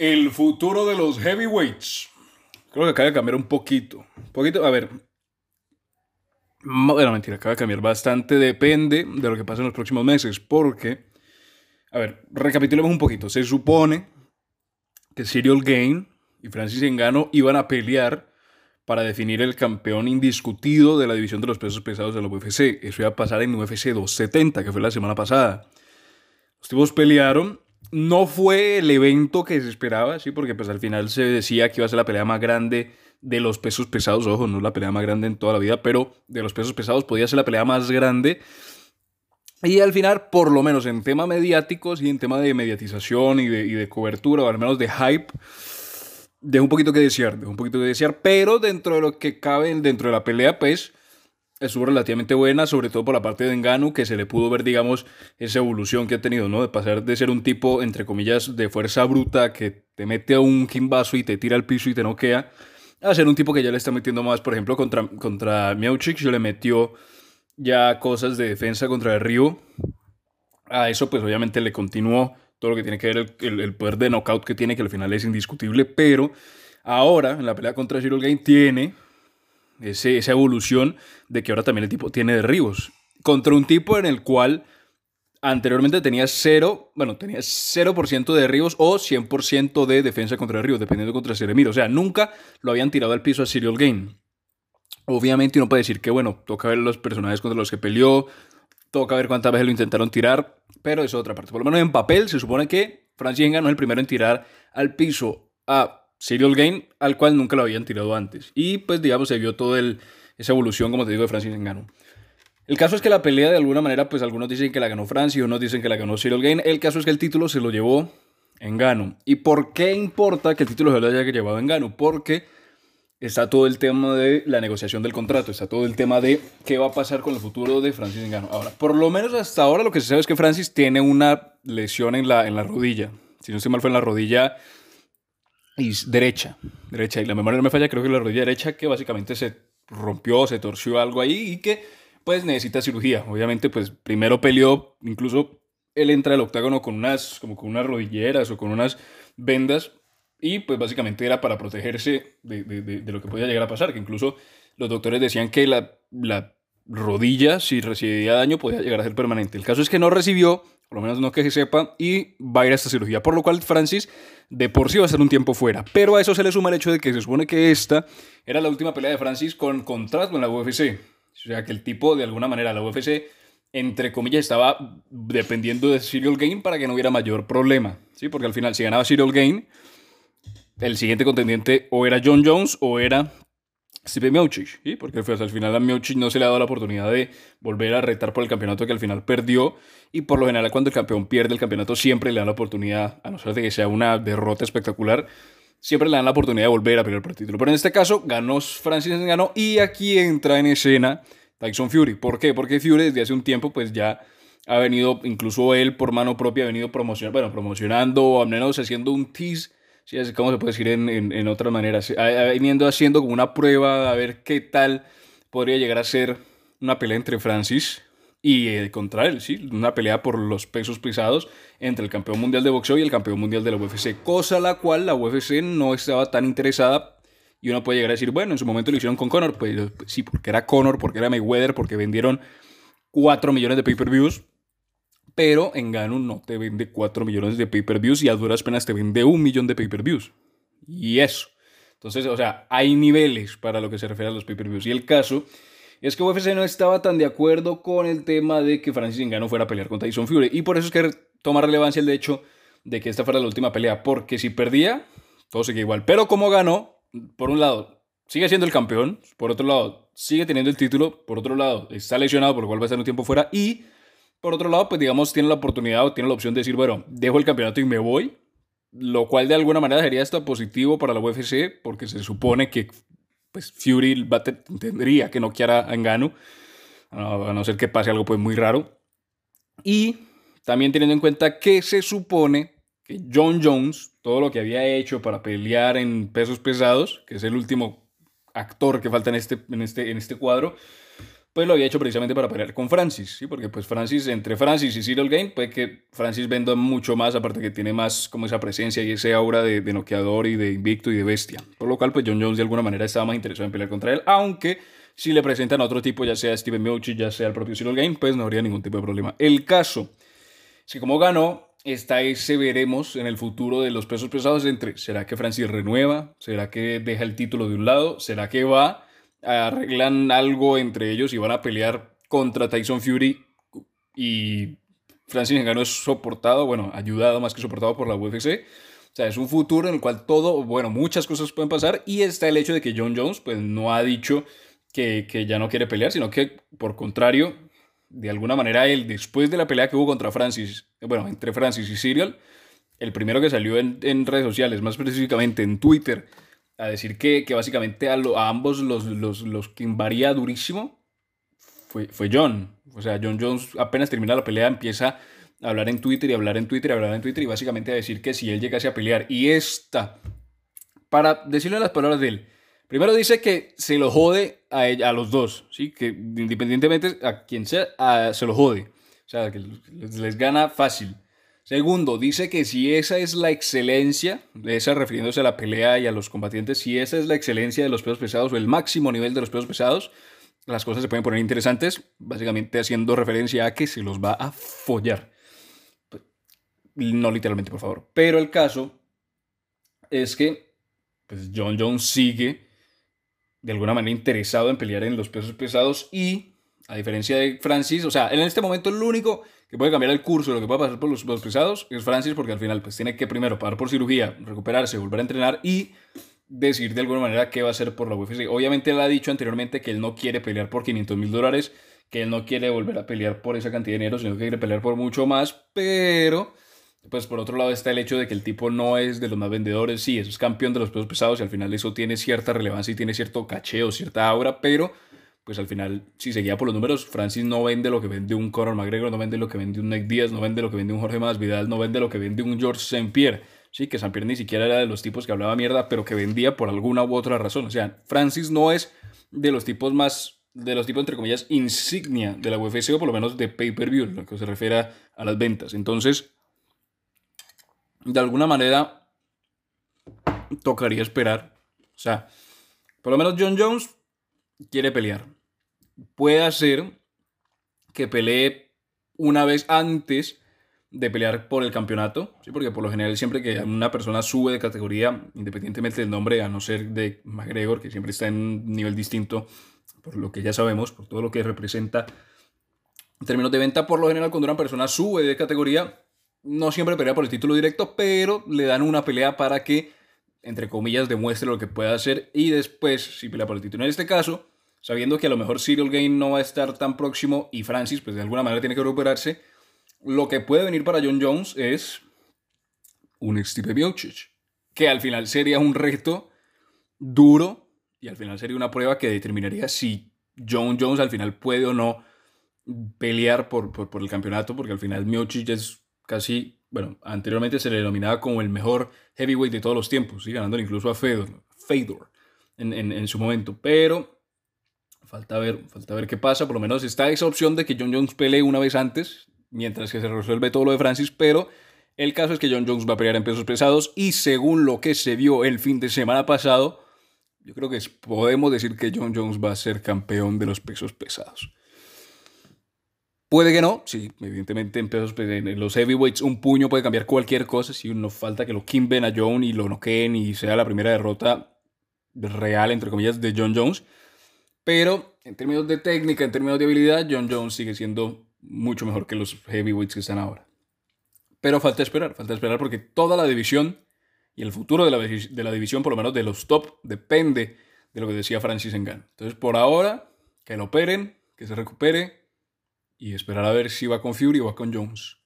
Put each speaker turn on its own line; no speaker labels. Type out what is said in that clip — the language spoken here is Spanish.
El futuro de los heavyweights. Creo que acaba de cambiar un poquito. Un poquito, a ver. Bueno, mentira, acaba de cambiar bastante. Depende de lo que pase en los próximos meses. Porque, a ver, recapitulemos un poquito. Se supone que Serial Gain y Francis Engano iban a pelear para definir el campeón indiscutido de la división de los pesos pesados de la UFC. Eso iba a pasar en UFC 270, que fue la semana pasada. Los tipos pelearon no fue el evento que se esperaba, sí, porque pues al final se decía que iba a ser la pelea más grande de los pesos pesados, ojo, no la pelea más grande en toda la vida, pero de los pesos pesados podía ser la pelea más grande. Y al final, por lo menos en temas mediáticos y en tema de mediatización y de, y de cobertura, o al menos de hype, dejó un poquito que desear, dejó un poquito que desear, pero dentro de lo que cabe dentro de la pelea, pues estuvo relativamente buena, sobre todo por la parte de Engano, que se le pudo ver, digamos, esa evolución que ha tenido, ¿no? De pasar de ser un tipo, entre comillas, de fuerza bruta, que te mete a un kimbazo y te tira al piso y te noquea, a ser un tipo que ya le está metiendo más, por ejemplo, contra, contra Miauchik, se le metió ya cosas de defensa contra el Río. A eso, pues obviamente le continuó todo lo que tiene que ver el, el, poder de knockout que tiene, que al final es indiscutible, pero ahora, en la pelea contra Cyril Gain, tiene esa evolución de que ahora también el tipo tiene derribos. Contra un tipo en el cual anteriormente tenía cero, bueno, tenía 0% de derribos o 100% de defensa contra derribos, dependiendo contra Ceremiro. O sea, nunca lo habían tirado al piso a Serial Game. Obviamente uno puede decir que, bueno, toca ver los personajes contra los que peleó, toca ver cuántas veces lo intentaron tirar, pero es otra parte. Por lo menos en papel se supone que Francis Ngannou es el primero en tirar al piso a Serial Game, al cual nunca lo habían tirado antes. Y pues digamos se vio toda esa evolución, como te digo, de Francis Ngannou. El caso es que la pelea de alguna manera, pues algunos dicen que la ganó Francis, otros dicen que la ganó Cyril Game. El caso es que el título se lo llevó Ngannou. ¿Y por qué importa que el título se lo haya llevado Ngannou? Porque está todo el tema de la negociación del contrato, está todo el tema de qué va a pasar con el futuro de Francis Ngannou. Ahora, por lo menos hasta ahora lo que se sabe es que Francis tiene una lesión en la, en la rodilla. Si no estoy mal fue en la rodilla y derecha, derecha, y la memoria no me falla, creo que la rodilla derecha que básicamente se rompió, se torció algo ahí y que pues necesita cirugía. Obviamente pues primero peleó, incluso él entra al octágono con unas, como con unas rodilleras o con unas vendas y pues básicamente era para protegerse de, de, de, lo que podía llegar a pasar, que incluso los doctores decían que la, la rodilla, si recibía daño, podía llegar a ser permanente. El caso es que no recibió, por lo menos no que se sepa, y va a ir a esta cirugía, por lo cual Francis de por sí va a estar un tiempo fuera. Pero a eso se le suma el hecho de que se supone que esta era la última pelea de Francis con contrato en la UFC. O sea que el tipo, de alguna manera, la UFC, entre comillas, estaba dependiendo de Serial Game para que no hubiera mayor problema. ¿sí? Porque al final, si ganaba Serial Game, el siguiente contendiente o era John Jones o era Stipe Miocic, ¿sí? porque pues, al final a Miocic no se le ha dado la oportunidad de volver a retar por el campeonato que al final perdió y por lo general cuando el campeón pierde el campeonato siempre le dan la oportunidad, a no ser de que sea una derrota espectacular, siempre le dan la oportunidad de volver a pelear por el título. Pero en este caso ganó Francis ganó y aquí entra en escena Tyson Fury. ¿Por qué? Porque Fury desde hace un tiempo pues ya ha venido, incluso él por mano propia ha venido promocionando, bueno, promocionando al menos haciendo un tease Sí, así como se puede decir en, en, en otra manera. Viniendo haciendo como una prueba a ver qué tal podría llegar a ser una pelea entre Francis y eh, contra él, ¿sí? Una pelea por los pesos pesados entre el campeón mundial de boxeo y el campeón mundial de la UFC. Cosa la cual la UFC no estaba tan interesada. Y uno puede llegar a decir, bueno, en su momento lo hicieron con Conor. Pues sí, porque era Conor, porque era Mayweather, porque vendieron 4 millones de pay-per-views pero Engano no te vende 4 millones de pay-per-views y a duras penas te vende un millón de pay-per-views. Y eso. Entonces, o sea, hay niveles para lo que se refiere a los pay-per-views. Y el caso es que UFC no estaba tan de acuerdo con el tema de que Francis Ngannou fuera a pelear contra Tyson Fury. Y por eso es que toma relevancia el hecho de que esta fuera la última pelea. Porque si perdía, todo seguía igual. Pero como ganó, por un lado, sigue siendo el campeón. Por otro lado, sigue teniendo el título. Por otro lado, está lesionado, por lo cual va a estar un tiempo fuera. Y por otro lado, pues digamos, tiene la oportunidad o tiene la opción de decir, bueno, dejo el campeonato y me voy, lo cual de alguna manera sería esto positivo para la UFC, porque se supone que pues, Fury va tendría que noquear a Engano, a no ser que pase algo pues muy raro. Y también teniendo en cuenta que se supone que John Jones, todo lo que había hecho para pelear en pesos pesados, que es el último actor que falta en este, en este, en este cuadro, pues lo había hecho precisamente para pelear con Francis, ¿sí? Porque pues Francis, entre Francis y Cyril Gain, puede que Francis venda mucho más, aparte que tiene más como esa presencia y ese aura de, de noqueador y de invicto y de bestia. Por lo cual, pues John Jones de alguna manera estaba más interesado en pelear contra él, aunque si le presentan a otro tipo, ya sea Steven Miocic, ya sea el propio Cyril Gain, pues no habría ningún tipo de problema. El caso es que como ganó, está ese veremos en el futuro de los pesos pesados entre, ¿será que Francis renueva? ¿Será que deja el título de un lado? ¿Será que va? Arreglan algo entre ellos y van a pelear contra Tyson Fury y Francis Ngannou es soportado, bueno, ayudado más que soportado por la UFC. O sea, es un futuro en el cual todo, bueno, muchas cosas pueden pasar y está el hecho de que John Jones pues no ha dicho que, que ya no quiere pelear, sino que por contrario, de alguna manera él, después de la pelea que hubo contra Francis, bueno, entre Francis y Cyril, el primero que salió en, en redes sociales, más específicamente en Twitter, a decir que, que básicamente a, a ambos los, los, los que varía durísimo fue, fue John. O sea, John Jones apenas termina la pelea empieza a hablar en Twitter y hablar en Twitter y hablar en Twitter y básicamente a decir que si él llegase a pelear y esta, para decirle las palabras de él, primero dice que se lo jode a, ella, a los dos, ¿sí? que independientemente a quien sea, a, se lo jode. O sea, que les gana fácil. Segundo, dice que si esa es la excelencia, esa refiriéndose a la pelea y a los combatientes, si esa es la excelencia de los pesos pesados o el máximo nivel de los pesos pesados, las cosas se pueden poner interesantes, básicamente haciendo referencia a que se los va a follar. No literalmente, por favor. Pero el caso es que pues John Jones sigue de alguna manera interesado en pelear en los pesos pesados y, a diferencia de Francis, o sea, en este momento el único que puede cambiar el curso de lo que puede pasar por los, los pesados es Francis, porque al final pues tiene que primero pagar por cirugía, recuperarse, volver a entrenar y decir de alguna manera qué va a hacer por la UFC. Obviamente él ha dicho anteriormente que él no quiere pelear por 500 mil dólares, que él no quiere volver a pelear por esa cantidad de dinero, sino que quiere pelear por mucho más, pero pues por otro lado está el hecho de que el tipo no es de los más vendedores, sí, es campeón de los pesos pesados y al final eso tiene cierta relevancia y tiene cierto cacheo, cierta aura, pero pues al final, si seguía por los números, Francis no vende lo que vende un Conor McGregor, no vende lo que vende un Nick Díaz, no vende lo que vende un Jorge Masvidal, no vende lo que vende un George St. Pierre. Sí, que St. Pierre ni siquiera era de los tipos que hablaba mierda, pero que vendía por alguna u otra razón. O sea, Francis no es de los tipos más, de los tipos, entre comillas, insignia de la UFC, o por lo menos de pay-per-view, lo que se refiere a las ventas. Entonces, de alguna manera, tocaría esperar. O sea, por lo menos John Jones quiere pelear puede ser que pelee una vez antes de pelear por el campeonato, ¿sí? porque por lo general siempre que una persona sube de categoría, independientemente del nombre, a no ser de McGregor, que siempre está en un nivel distinto, por lo que ya sabemos, por todo lo que representa en términos de venta, por lo general cuando una persona sube de categoría, no siempre pelea por el título directo, pero le dan una pelea para que, entre comillas, demuestre lo que puede hacer y después, si pelea por el título. En este caso, sabiendo que a lo mejor Cyril Gain no va a estar tan próximo y Francis, pues de alguna manera tiene que recuperarse, lo que puede venir para John Jones es un Stipe Miocic, que al final sería un reto duro y al final sería una prueba que determinaría si John Jones al final puede o no pelear por, por, el campeonato, porque al final Miocic es casi, bueno, anteriormente se le denominaba como el mejor heavyweight de todos los tiempos, ¿sí? ganando incluso a Fedor, Fedor en, en su momento, pero Falta ver, falta ver qué pasa. Por lo menos está esa opción de que John Jones pelee una vez antes, mientras que se resuelve todo lo de Francis, pero el caso es que John Jones va a pelear en pesos pesados y según lo que se vio el fin de semana pasado, yo creo que podemos decir que John Jones va a ser campeón de los pesos pesados. Puede que no, sí, evidentemente en pesos en los heavyweights un puño puede cambiar cualquier cosa, si no falta que lo kimben a John y lo noqueen y sea la primera derrota real, entre comillas, de John Jones. Pero en términos de técnica, en términos de habilidad, John Jones sigue siendo mucho mejor que los heavyweights que están ahora. Pero falta esperar, falta esperar porque toda la división y el futuro de la, de la división, por lo menos de los top, depende de lo que decía Francis Ngannou. Entonces, por ahora, que lo operen, que se recupere y esperar a ver si va con Fury o va con Jones.